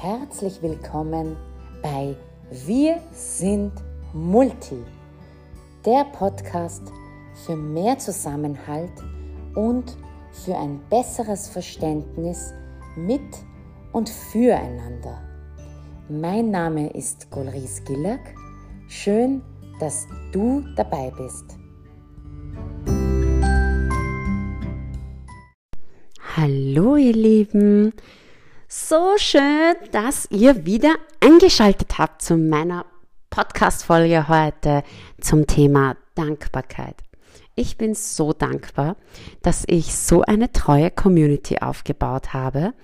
Herzlich willkommen bei Wir sind Multi, der Podcast für mehr Zusammenhalt und für ein besseres Verständnis mit und füreinander. Mein Name ist Golris Gillack. Schön, dass du dabei bist. Hallo ihr Lieben, so schön, dass ihr wieder eingeschaltet habt zu meiner Podcast-Folge heute zum Thema Dankbarkeit. Ich bin so dankbar, dass ich so eine treue Community aufgebaut habe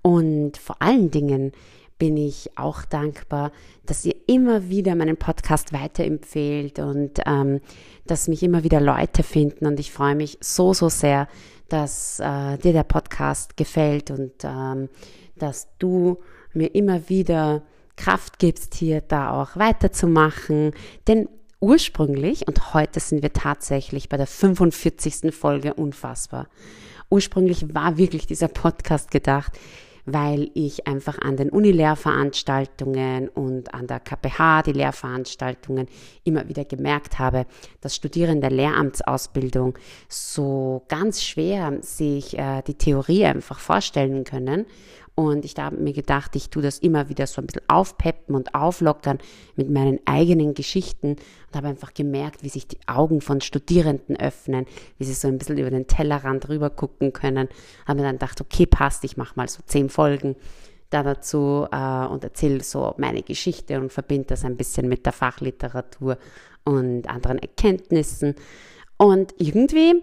und vor allen Dingen bin ich auch dankbar, dass ihr immer wieder meinen Podcast weiterempfehlt und ähm, dass mich immer wieder Leute finden. Und ich freue mich so, so sehr, dass äh, dir der Podcast gefällt und ähm, dass du mir immer wieder Kraft gibst, hier da auch weiterzumachen. Denn ursprünglich, und heute sind wir tatsächlich bei der 45. Folge unfassbar. Ursprünglich war wirklich dieser Podcast gedacht, weil ich einfach an den Uni-Lehrveranstaltungen und an der KPH, die Lehrveranstaltungen, immer wieder gemerkt habe, dass Studierende Lehramtsausbildung so ganz schwer sich äh, die Theorie einfach vorstellen können und ich habe mir gedacht, ich tue das immer wieder so ein bisschen aufpeppen und auflockern mit meinen eigenen Geschichten und habe einfach gemerkt, wie sich die Augen von Studierenden öffnen, wie sie so ein bisschen über den Tellerrand rüber gucken können. Habe mir dann gedacht, okay, passt, ich mache mal so zehn Folgen da dazu äh, und erzähle so meine Geschichte und verbinde das ein bisschen mit der Fachliteratur und anderen Erkenntnissen. Und irgendwie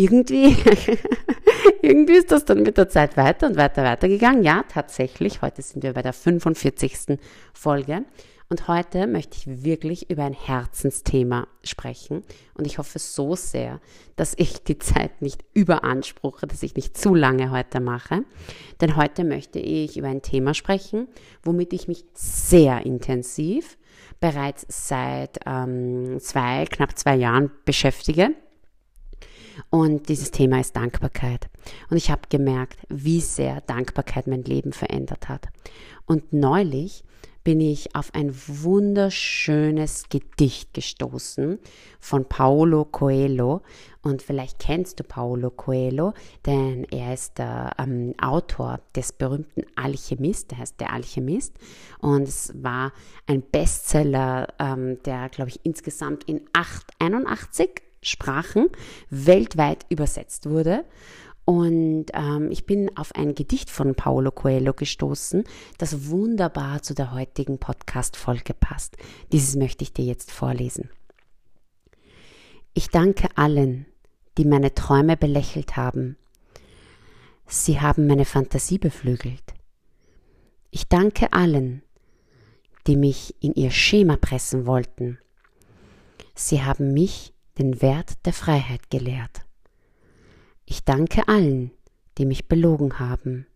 irgendwie, irgendwie ist das dann mit der Zeit weiter und weiter weitergegangen. Ja, tatsächlich. Heute sind wir bei der 45. Folge. Und heute möchte ich wirklich über ein Herzensthema sprechen. Und ich hoffe so sehr, dass ich die Zeit nicht überanspruche, dass ich nicht zu lange heute mache. Denn heute möchte ich über ein Thema sprechen, womit ich mich sehr intensiv bereits seit ähm, zwei, knapp zwei Jahren beschäftige. Und dieses Thema ist Dankbarkeit. Und ich habe gemerkt, wie sehr Dankbarkeit mein Leben verändert hat. Und neulich bin ich auf ein wunderschönes Gedicht gestoßen von Paulo Coelho. Und vielleicht kennst du Paulo Coelho, denn er ist der ähm, Autor des berühmten Alchemist, der heißt der Alchemist. Und es war ein Bestseller, ähm, der, glaube ich, insgesamt in 8, 81 Sprachen weltweit übersetzt wurde. Und ähm, ich bin auf ein Gedicht von Paulo Coelho gestoßen, das wunderbar zu der heutigen Podcast-Folge passt. Dieses möchte ich dir jetzt vorlesen. Ich danke allen, die meine Träume belächelt haben. Sie haben meine Fantasie beflügelt. Ich danke allen, die mich in ihr Schema pressen wollten. Sie haben mich den Wert der Freiheit gelehrt. Ich danke allen, die mich belogen haben.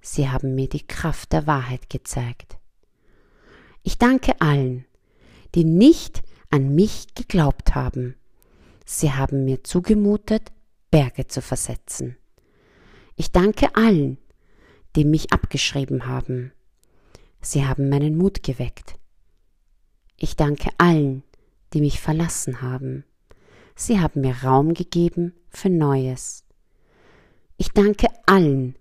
Sie haben mir die Kraft der Wahrheit gezeigt. Ich danke allen, die nicht an mich geglaubt haben. Sie haben mir zugemutet, Berge zu versetzen. Ich danke allen, die mich abgeschrieben haben. Sie haben meinen Mut geweckt. Ich danke allen, die mich verlassen haben. Sie haben mir Raum gegeben für Neues. Ich danke allen,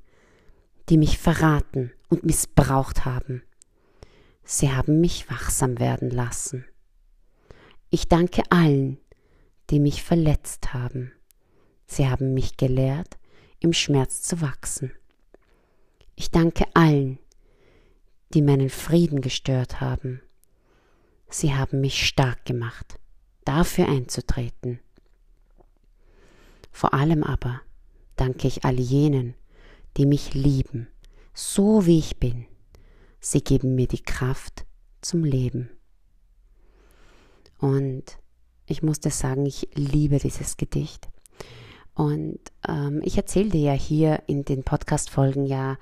die mich verraten und missbraucht haben. Sie haben mich wachsam werden lassen. Ich danke allen, die mich verletzt haben. Sie haben mich gelehrt, im Schmerz zu wachsen. Ich danke allen, die meinen Frieden gestört haben. Sie haben mich stark gemacht, dafür einzutreten. Vor allem aber danke ich all jenen, die mich lieben, so wie ich bin. Sie geben mir die Kraft zum Leben. Und ich musste sagen, ich liebe dieses Gedicht. Und ähm, ich erzähle dir ja hier in den Podcast-Folgen ja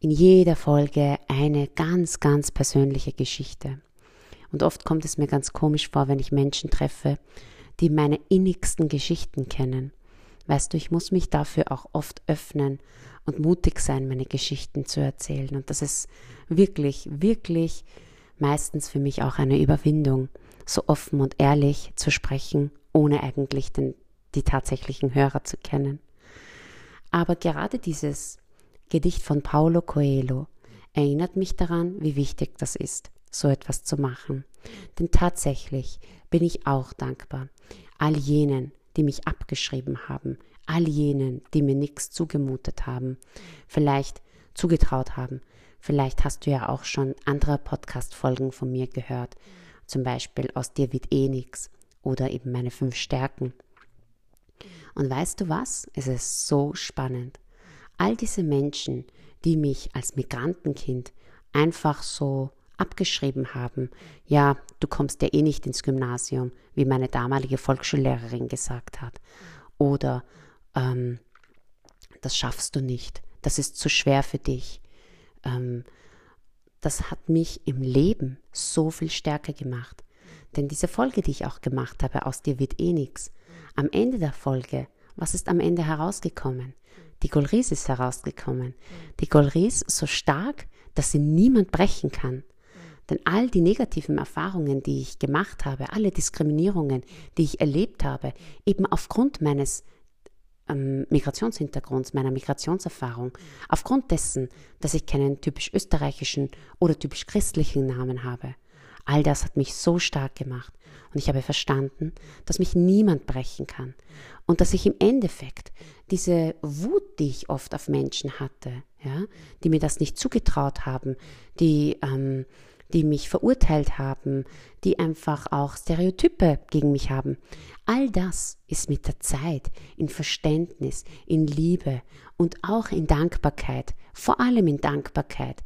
in jeder Folge eine ganz, ganz persönliche Geschichte. Und oft kommt es mir ganz komisch vor, wenn ich Menschen treffe, die meine innigsten Geschichten kennen, Weißt du, ich muss mich dafür auch oft öffnen und mutig sein, meine Geschichten zu erzählen. Und das ist wirklich, wirklich meistens für mich auch eine Überwindung, so offen und ehrlich zu sprechen, ohne eigentlich den, die tatsächlichen Hörer zu kennen. Aber gerade dieses Gedicht von Paulo Coelho erinnert mich daran, wie wichtig das ist, so etwas zu machen. Denn tatsächlich bin ich auch dankbar all jenen, die mich abgeschrieben haben, all jenen, die mir nichts zugemutet haben, vielleicht zugetraut haben. Vielleicht hast du ja auch schon andere Podcast-Folgen von mir gehört, zum Beispiel aus dir wird eh nix oder eben meine fünf Stärken. Und weißt du was? Es ist so spannend. All diese Menschen, die mich als Migrantenkind einfach so abgeschrieben haben, ja, du kommst ja eh nicht ins Gymnasium, wie meine damalige Volksschullehrerin gesagt hat. Oder ähm, das schaffst du nicht, das ist zu schwer für dich. Ähm, das hat mich im Leben so viel stärker gemacht. Denn diese Folge, die ich auch gemacht habe, aus dir wird eh nichts. Am Ende der Folge, was ist am Ende herausgekommen? Die Golris ist herausgekommen. Die Golris so stark, dass sie niemand brechen kann. Denn all die negativen Erfahrungen, die ich gemacht habe, alle Diskriminierungen, die ich erlebt habe, eben aufgrund meines ähm, Migrationshintergrunds, meiner Migrationserfahrung, aufgrund dessen, dass ich keinen typisch österreichischen oder typisch christlichen Namen habe, all das hat mich so stark gemacht. Und ich habe verstanden, dass mich niemand brechen kann. Und dass ich im Endeffekt diese Wut, die ich oft auf Menschen hatte, ja, die mir das nicht zugetraut haben, die ähm, die mich verurteilt haben, die einfach auch Stereotype gegen mich haben. All das ist mit der Zeit in Verständnis, in Liebe und auch in Dankbarkeit, vor allem in Dankbarkeit,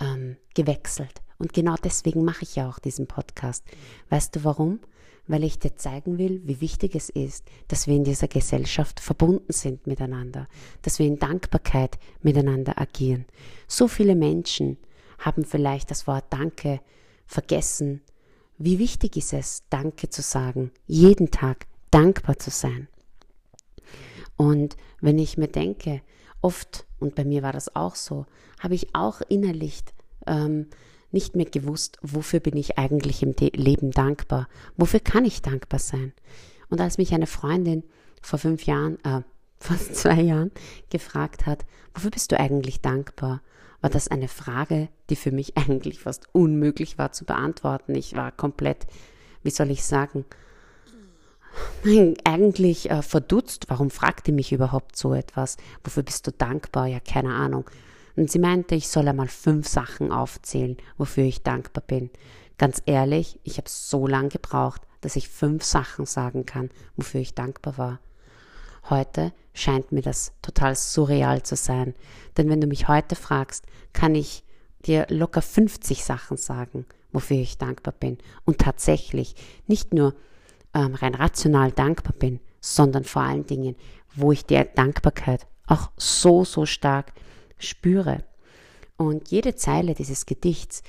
ähm, gewechselt. Und genau deswegen mache ich ja auch diesen Podcast. Weißt du warum? Weil ich dir zeigen will, wie wichtig es ist, dass wir in dieser Gesellschaft verbunden sind miteinander, dass wir in Dankbarkeit miteinander agieren. So viele Menschen haben vielleicht das Wort Danke vergessen. Wie wichtig ist es, Danke zu sagen, jeden Tag dankbar zu sein. Und wenn ich mir denke, oft, und bei mir war das auch so, habe ich auch innerlich ähm, nicht mehr gewusst, wofür bin ich eigentlich im Leben dankbar, wofür kann ich dankbar sein. Und als mich eine Freundin vor fünf Jahren, äh, vor zwei Jahren gefragt hat, wofür bist du eigentlich dankbar, war das eine Frage, die für mich eigentlich fast unmöglich war zu beantworten. Ich war komplett, wie soll ich sagen, eigentlich äh, verdutzt. Warum fragte mich überhaupt so etwas? Wofür bist du dankbar? Ja, keine Ahnung. Und sie meinte, ich soll einmal fünf Sachen aufzählen, wofür ich dankbar bin. Ganz ehrlich, ich habe so lange gebraucht, dass ich fünf Sachen sagen kann, wofür ich dankbar war. Heute scheint mir das total surreal zu sein. Denn wenn du mich heute fragst, kann ich dir locker 50 Sachen sagen, wofür ich dankbar bin. Und tatsächlich nicht nur ähm, rein rational dankbar bin, sondern vor allen Dingen, wo ich der Dankbarkeit auch so, so stark spüre. Und jede Zeile dieses Gedichts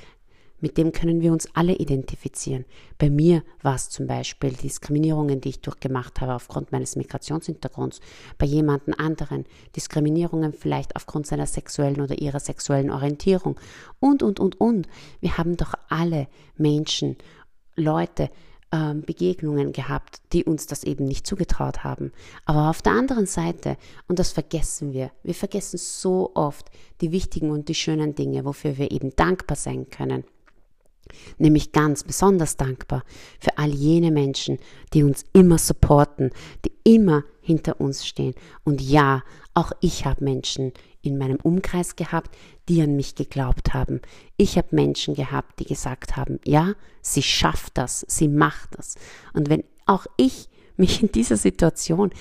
mit dem können wir uns alle identifizieren. Bei mir war es zum Beispiel Diskriminierungen, die ich durchgemacht habe aufgrund meines Migrationshintergrunds. Bei jemandem anderen Diskriminierungen vielleicht aufgrund seiner sexuellen oder ihrer sexuellen Orientierung. Und, und, und, und. Wir haben doch alle Menschen, Leute, ähm, Begegnungen gehabt, die uns das eben nicht zugetraut haben. Aber auf der anderen Seite, und das vergessen wir, wir vergessen so oft die wichtigen und die schönen Dinge, wofür wir eben dankbar sein können nämlich ganz besonders dankbar für all jene Menschen, die uns immer supporten, die immer hinter uns stehen. Und ja, auch ich habe Menschen in meinem Umkreis gehabt, die an mich geglaubt haben. Ich habe Menschen gehabt, die gesagt haben, ja, sie schafft das, sie macht das. Und wenn auch ich mich in dieser Situation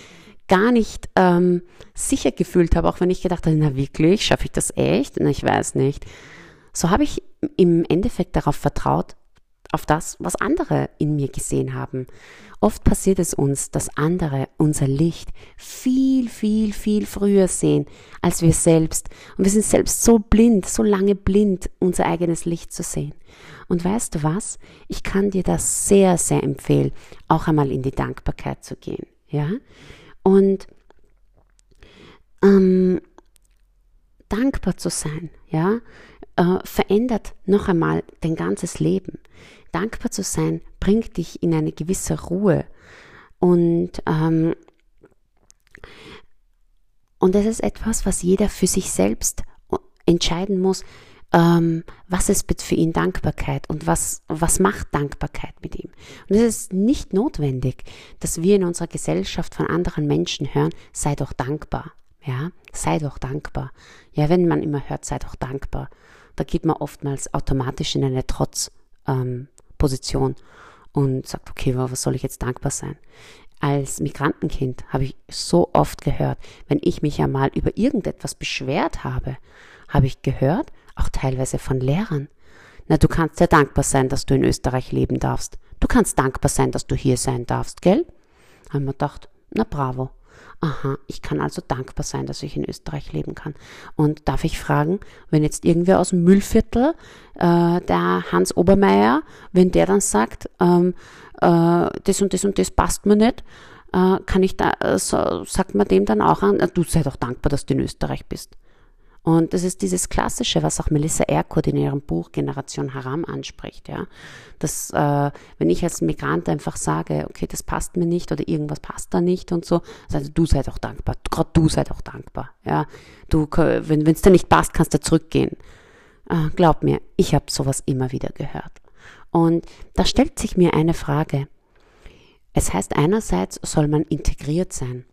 gar nicht ähm, sicher gefühlt habe, auch wenn ich gedacht habe, na wirklich, schaffe ich das echt? Na, ich weiß nicht so habe ich im Endeffekt darauf vertraut, auf das, was andere in mir gesehen haben. Oft passiert es uns, dass andere unser Licht viel, viel, viel früher sehen als wir selbst. Und wir sind selbst so blind, so lange blind, unser eigenes Licht zu sehen. Und weißt du was? Ich kann dir das sehr, sehr empfehlen, auch einmal in die Dankbarkeit zu gehen. Ja? Und ähm, dankbar zu sein, ja, äh, verändert noch einmal dein ganzes Leben. Dankbar zu sein bringt dich in eine gewisse Ruhe und ähm, und das ist etwas, was jeder für sich selbst entscheiden muss, ähm, was ist für ihn Dankbarkeit und was, was macht Dankbarkeit mit ihm. Und es ist nicht notwendig, dass wir in unserer Gesellschaft von anderen Menschen hören, sei doch dankbar. Ja, sei doch dankbar. Ja, wenn man immer hört, sei doch dankbar, da geht man oftmals automatisch in eine Trotzposition ähm, und sagt, okay, was soll ich jetzt dankbar sein? Als Migrantenkind habe ich so oft gehört, wenn ich mich einmal über irgendetwas beschwert habe, habe ich gehört, auch teilweise von Lehrern. Na, du kannst ja dankbar sein, dass du in Österreich leben darfst. Du kannst dankbar sein, dass du hier sein darfst, gell? Haben wir gedacht, na bravo. Aha, ich kann also dankbar sein, dass ich in Österreich leben kann. Und darf ich fragen, wenn jetzt irgendwer aus dem Müllviertel, äh, der Hans Obermeier, wenn der dann sagt, ähm, äh, das und das und das passt mir nicht, äh, kann ich da, äh, so, sagt man dem dann auch an, du sei doch dankbar, dass du in Österreich bist. Und das ist dieses Klassische, was auch Melissa Erkurt in ihrem Buch Generation Haram anspricht, ja. Dass, äh, wenn ich als Migrant einfach sage, okay, das passt mir nicht oder irgendwas passt da nicht und so, also du sei doch dankbar, gerade du sei doch dankbar, ja. Du, wenn es dir nicht passt, kannst du zurückgehen. Äh, glaub mir, ich habe sowas immer wieder gehört. Und da stellt sich mir eine Frage. Es heißt einerseits soll man integriert sein.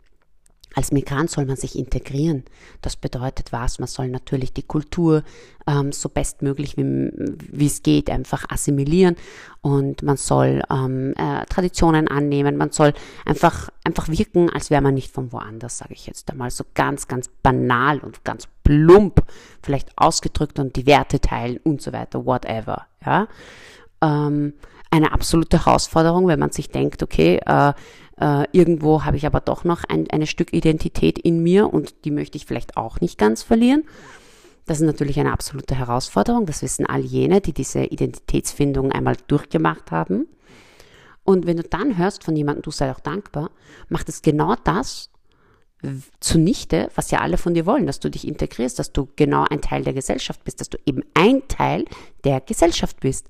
Als Migrant soll man sich integrieren. Das bedeutet was? Man soll natürlich die Kultur ähm, so bestmöglich wie, es geht einfach assimilieren und man soll ähm, äh, Traditionen annehmen. Man soll einfach, einfach wirken, als wäre man nicht von woanders, sage ich jetzt einmal. So ganz, ganz banal und ganz plump vielleicht ausgedrückt und die Werte teilen und so weiter, whatever. Ja. Ähm, eine absolute Herausforderung, wenn man sich denkt, okay, äh, äh, irgendwo habe ich aber doch noch ein, eine Stück Identität in mir und die möchte ich vielleicht auch nicht ganz verlieren. Das ist natürlich eine absolute Herausforderung. Das wissen all jene, die diese Identitätsfindung einmal durchgemacht haben. Und wenn du dann hörst von jemandem, du sei auch dankbar, macht es genau das zunichte, was ja alle von dir wollen, dass du dich integrierst, dass du genau ein Teil der Gesellschaft bist, dass du eben ein Teil der Gesellschaft bist.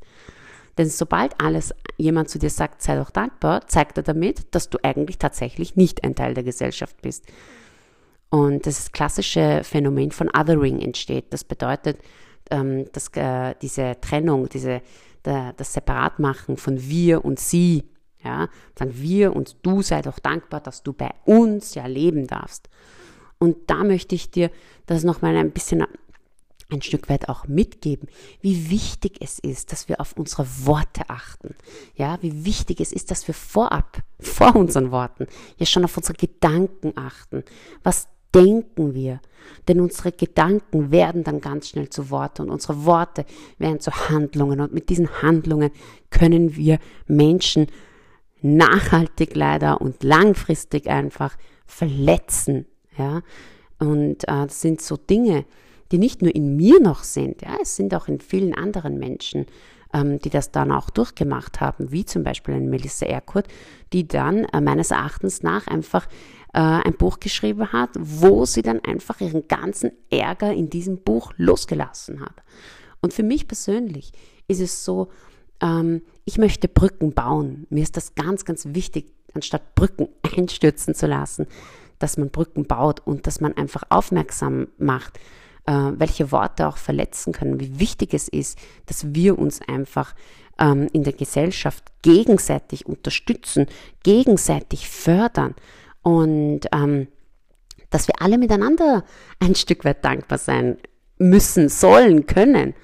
Denn sobald alles jemand zu dir sagt, sei doch dankbar, zeigt er damit, dass du eigentlich tatsächlich nicht ein Teil der Gesellschaft bist. Und das klassische Phänomen von Othering entsteht. Das bedeutet, ähm, dass äh, diese Trennung, diese, das Separatmachen von wir und sie, ja, dann wir und du sei doch dankbar, dass du bei uns ja leben darfst. Und da möchte ich dir das nochmal ein bisschen ein Stück weit auch mitgeben, wie wichtig es ist, dass wir auf unsere Worte achten. Ja, wie wichtig es ist, dass wir vorab, vor unseren Worten, ja schon auf unsere Gedanken achten. Was denken wir? Denn unsere Gedanken werden dann ganz schnell zu Worten und unsere Worte werden zu Handlungen und mit diesen Handlungen können wir Menschen nachhaltig leider und langfristig einfach verletzen. Ja, und äh, das sind so Dinge, die nicht nur in mir noch sind, ja, es sind auch in vielen anderen Menschen, ähm, die das dann auch durchgemacht haben, wie zum Beispiel eine Melissa Erkurt, die dann äh, meines Erachtens nach einfach äh, ein Buch geschrieben hat, wo sie dann einfach ihren ganzen Ärger in diesem Buch losgelassen hat. Und für mich persönlich ist es so, ähm, ich möchte Brücken bauen. Mir ist das ganz, ganz wichtig, anstatt Brücken einstürzen zu lassen, dass man Brücken baut und dass man einfach aufmerksam macht äh, welche Worte auch verletzen können, wie wichtig es ist, dass wir uns einfach ähm, in der Gesellschaft gegenseitig unterstützen, gegenseitig fördern und ähm, dass wir alle miteinander ein Stück weit dankbar sein müssen, sollen, können.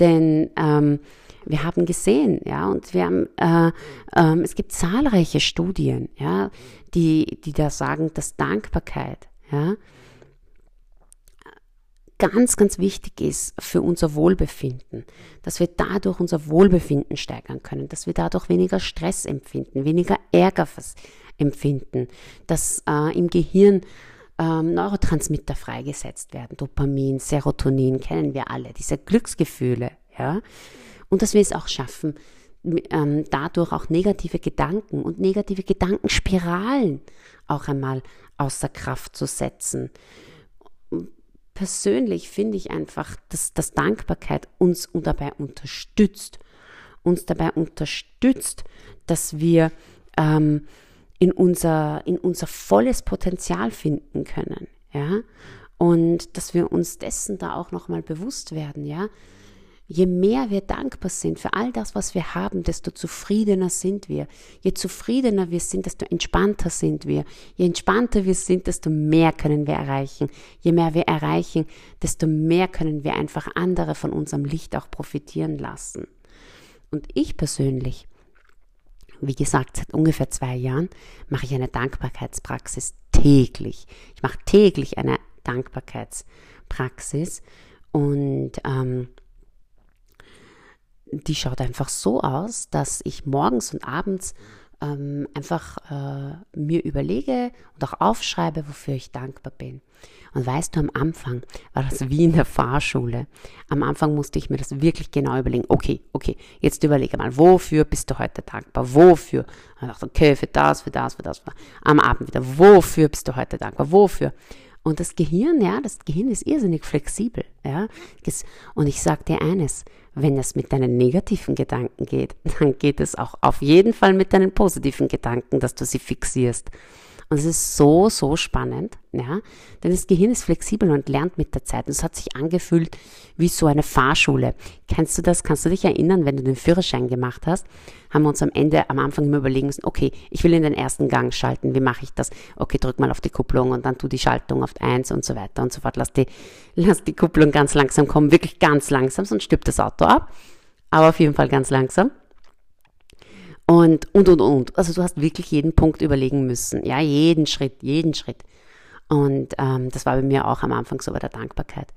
Denn ähm, wir haben gesehen, ja, und wir haben, äh, äh, es gibt zahlreiche Studien, ja, die, die da sagen, dass Dankbarkeit, ja, ganz, ganz wichtig ist für unser Wohlbefinden, dass wir dadurch unser Wohlbefinden steigern können, dass wir dadurch weniger Stress empfinden, weniger Ärger empfinden, dass äh, im Gehirn ähm, Neurotransmitter freigesetzt werden, Dopamin, Serotonin, kennen wir alle, diese Glücksgefühle, ja, und dass wir es auch schaffen, ähm, dadurch auch negative Gedanken und negative Gedankenspiralen auch einmal außer Kraft zu setzen persönlich finde ich einfach, dass, dass Dankbarkeit uns dabei unterstützt, uns dabei unterstützt, dass wir ähm, in, unser, in unser volles Potenzial finden können, ja, und dass wir uns dessen da auch nochmal bewusst werden, ja. Je mehr wir dankbar sind für all das, was wir haben, desto zufriedener sind wir. Je zufriedener wir sind, desto entspannter sind wir. Je entspannter wir sind, desto mehr können wir erreichen. Je mehr wir erreichen, desto mehr können wir einfach andere von unserem Licht auch profitieren lassen. Und ich persönlich, wie gesagt, seit ungefähr zwei Jahren mache ich eine Dankbarkeitspraxis täglich. Ich mache täglich eine Dankbarkeitspraxis und ähm, die schaut einfach so aus, dass ich morgens und abends ähm, einfach äh, mir überlege und auch aufschreibe, wofür ich dankbar bin. Und weißt du, am Anfang war das wie in der Fahrschule. Am Anfang musste ich mir das wirklich genau überlegen. Okay, okay, jetzt überlege mal, wofür bist du heute dankbar? Wofür? Und ich dachte, okay, für das, für das, für das. Für das. Am Abend wieder, wofür bist du heute dankbar? Wofür? Und das Gehirn, ja, das Gehirn ist irrsinnig flexibel, ja. Und ich sage dir eines, wenn es mit deinen negativen Gedanken geht, dann geht es auch auf jeden Fall mit deinen positiven Gedanken, dass du sie fixierst. Und es ist so, so spannend, ja, denn das Gehirn ist flexibel und lernt mit der Zeit. Und es hat sich angefühlt wie so eine Fahrschule. Kennst du das? Kannst du dich erinnern, wenn du den Führerschein gemacht hast? Haben wir uns am Ende, am Anfang immer überlegen müssen, okay, ich will in den ersten Gang schalten. Wie mache ich das? Okay, drück mal auf die Kupplung und dann tu die Schaltung auf eins und so weiter und so fort. Lass die, lass die Kupplung ganz langsam kommen, wirklich ganz langsam, sonst stirbt das Auto ab. Aber auf jeden Fall ganz langsam. Und, und, und, und. Also du hast wirklich jeden Punkt überlegen müssen. Ja, jeden Schritt, jeden Schritt. Und ähm, das war bei mir auch am Anfang so bei der Dankbarkeit.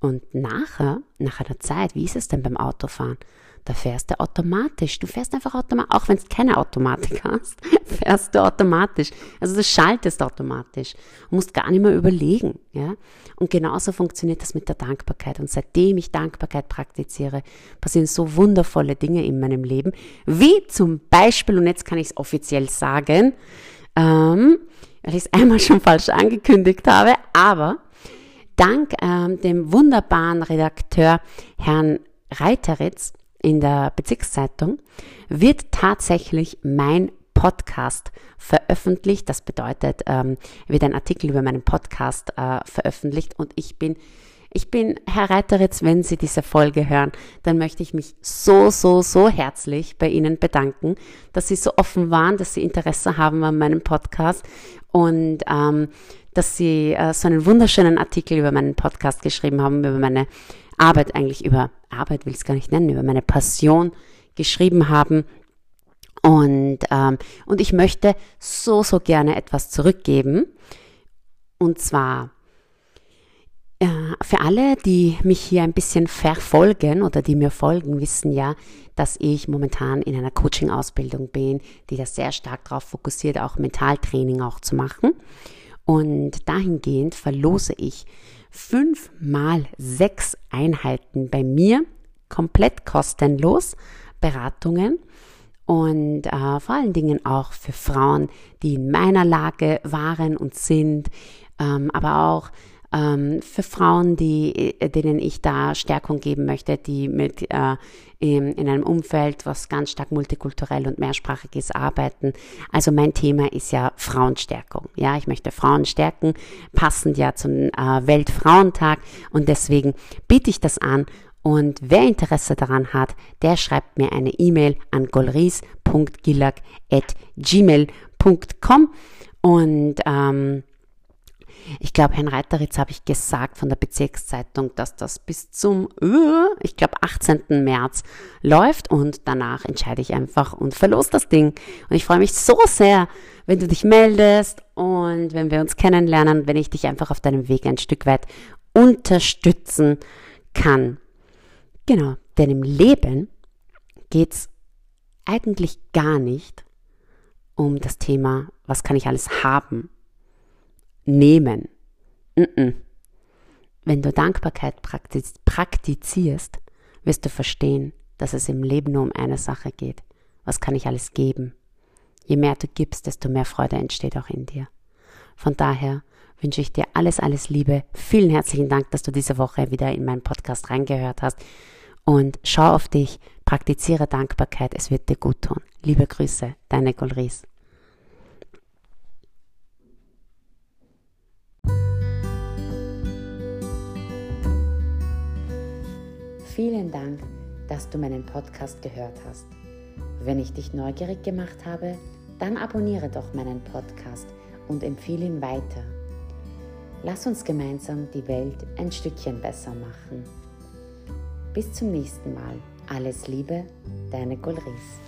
Und nachher, nach einer Zeit, wie ist es denn beim Autofahren? Da fährst du automatisch. Du fährst einfach automatisch, auch wenn du keine Automatik hast, fährst du automatisch. Also du schaltest automatisch und musst gar nicht mehr überlegen. Ja? Und genauso funktioniert das mit der Dankbarkeit. Und seitdem ich Dankbarkeit praktiziere, passieren so wundervolle Dinge in meinem Leben, wie zum Beispiel, und jetzt kann ich es offiziell sagen, ähm, weil ich es einmal schon falsch angekündigt habe, aber dank ähm, dem wunderbaren Redakteur Herrn Reiteritz in der Bezirkszeitung wird tatsächlich mein Podcast veröffentlicht. Das bedeutet, ähm, wird ein Artikel über meinen Podcast äh, veröffentlicht und ich bin ich bin Herr Reiteritz, wenn Sie diese Folge hören, dann möchte ich mich so, so, so herzlich bei Ihnen bedanken, dass Sie so offen waren, dass Sie Interesse haben an meinem Podcast und ähm, dass Sie äh, so einen wunderschönen Artikel über meinen Podcast geschrieben haben, über meine Arbeit eigentlich über Arbeit will ich es gar nicht nennen, über meine Passion geschrieben haben. Und, ähm, und ich möchte so, so gerne etwas zurückgeben. Und zwar äh, für alle, die mich hier ein bisschen verfolgen oder die mir folgen, wissen ja, dass ich momentan in einer Coaching-Ausbildung bin, die da sehr stark darauf fokussiert, auch Mentaltraining auch zu machen. Und dahingehend verlose ich fünf mal sechs Einheiten bei mir, komplett kostenlos, Beratungen und äh, vor allen Dingen auch für Frauen, die in meiner Lage waren und sind, ähm, aber auch ähm, für Frauen, die, äh, denen ich da Stärkung geben möchte, die mit äh, in, in einem Umfeld, was ganz stark multikulturell und mehrsprachig ist, arbeiten. Also mein Thema ist ja Frauenstärkung. Ja, ich möchte Frauen stärken, passend ja zum äh, Weltfrauentag und deswegen biete ich das an und wer Interesse daran hat, der schreibt mir eine E-Mail an golris.gilag.gmail.com und ähm, ich glaube, Herrn Reiteritz habe ich gesagt von der Bezirkszeitung, dass das bis zum, uh, ich glaube, 18. März läuft und danach entscheide ich einfach und verlos das Ding. Und ich freue mich so sehr, wenn du dich meldest und wenn wir uns kennenlernen, wenn ich dich einfach auf deinem Weg ein Stück weit unterstützen kann. Genau, denn im Leben geht es eigentlich gar nicht um das Thema, was kann ich alles haben, nehmen. Wenn du Dankbarkeit praktiz praktizierst, wirst du verstehen, dass es im Leben nur um eine Sache geht. Was kann ich alles geben? Je mehr du gibst, desto mehr Freude entsteht auch in dir. Von daher wünsche ich dir alles, alles Liebe. Vielen herzlichen Dank, dass du diese Woche wieder in meinen Podcast reingehört hast. Und schau auf dich, praktiziere Dankbarkeit, es wird dir gut tun. Liebe Grüße, deine Golries. Vielen Dank, dass du meinen Podcast gehört hast. Wenn ich dich neugierig gemacht habe, dann abonniere doch meinen Podcast und empfehle ihn weiter. Lass uns gemeinsam die Welt ein Stückchen besser machen. Bis zum nächsten Mal. Alles Liebe, deine Golris.